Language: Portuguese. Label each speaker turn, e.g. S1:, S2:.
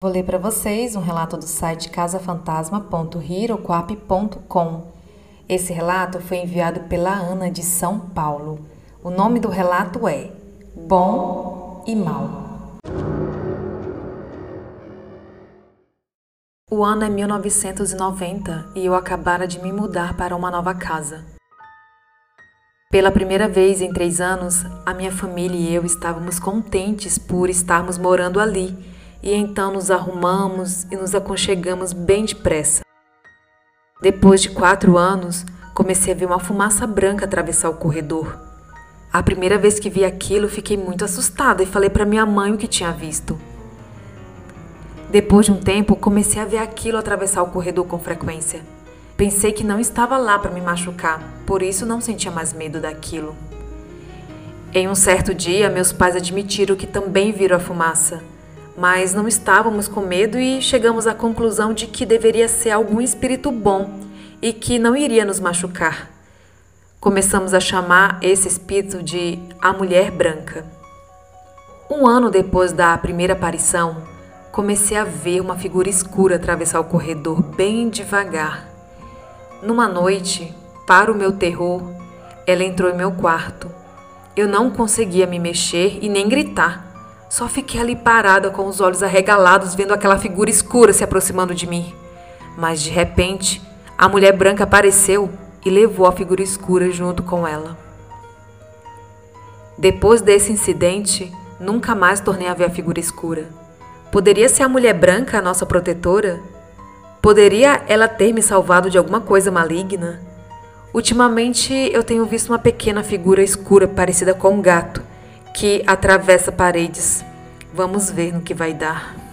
S1: Vou ler para vocês um relato do site casafantasma.hiroquap.com. Esse relato foi enviado pela Ana de São Paulo. O nome do relato é Bom e Mal. O ano é 1990 e eu acabara de me mudar para uma nova casa. Pela primeira vez em três anos, a minha família e eu estávamos contentes por estarmos morando ali e então nos arrumamos e nos aconchegamos bem depressa. Depois de quatro anos, comecei a ver uma fumaça branca atravessar o corredor. A primeira vez que vi aquilo, fiquei muito assustada e falei para minha mãe o que tinha visto. Depois de um tempo, comecei a ver aquilo atravessar o corredor com frequência. Pensei que não estava lá para me machucar, por isso não sentia mais medo daquilo. Em um certo dia, meus pais admitiram que também viram a fumaça mas não estávamos com medo e chegamos à conclusão de que deveria ser algum espírito bom e que não iria nos machucar. Começamos a chamar esse espírito de a Mulher Branca. Um ano depois da primeira aparição, comecei a ver uma figura escura atravessar o corredor bem devagar. Numa noite, para o meu terror, ela entrou em meu quarto. Eu não conseguia me mexer e nem gritar. Só fiquei ali parada com os olhos arregalados, vendo aquela figura escura se aproximando de mim. Mas de repente, a mulher branca apareceu e levou a figura escura junto com ela. Depois desse incidente, nunca mais tornei a ver a figura escura. Poderia ser a mulher branca a nossa protetora? Poderia ela ter me salvado de alguma coisa maligna? Ultimamente eu tenho visto uma pequena figura escura parecida com um gato que atravessa paredes. Vamos ver no que vai dar.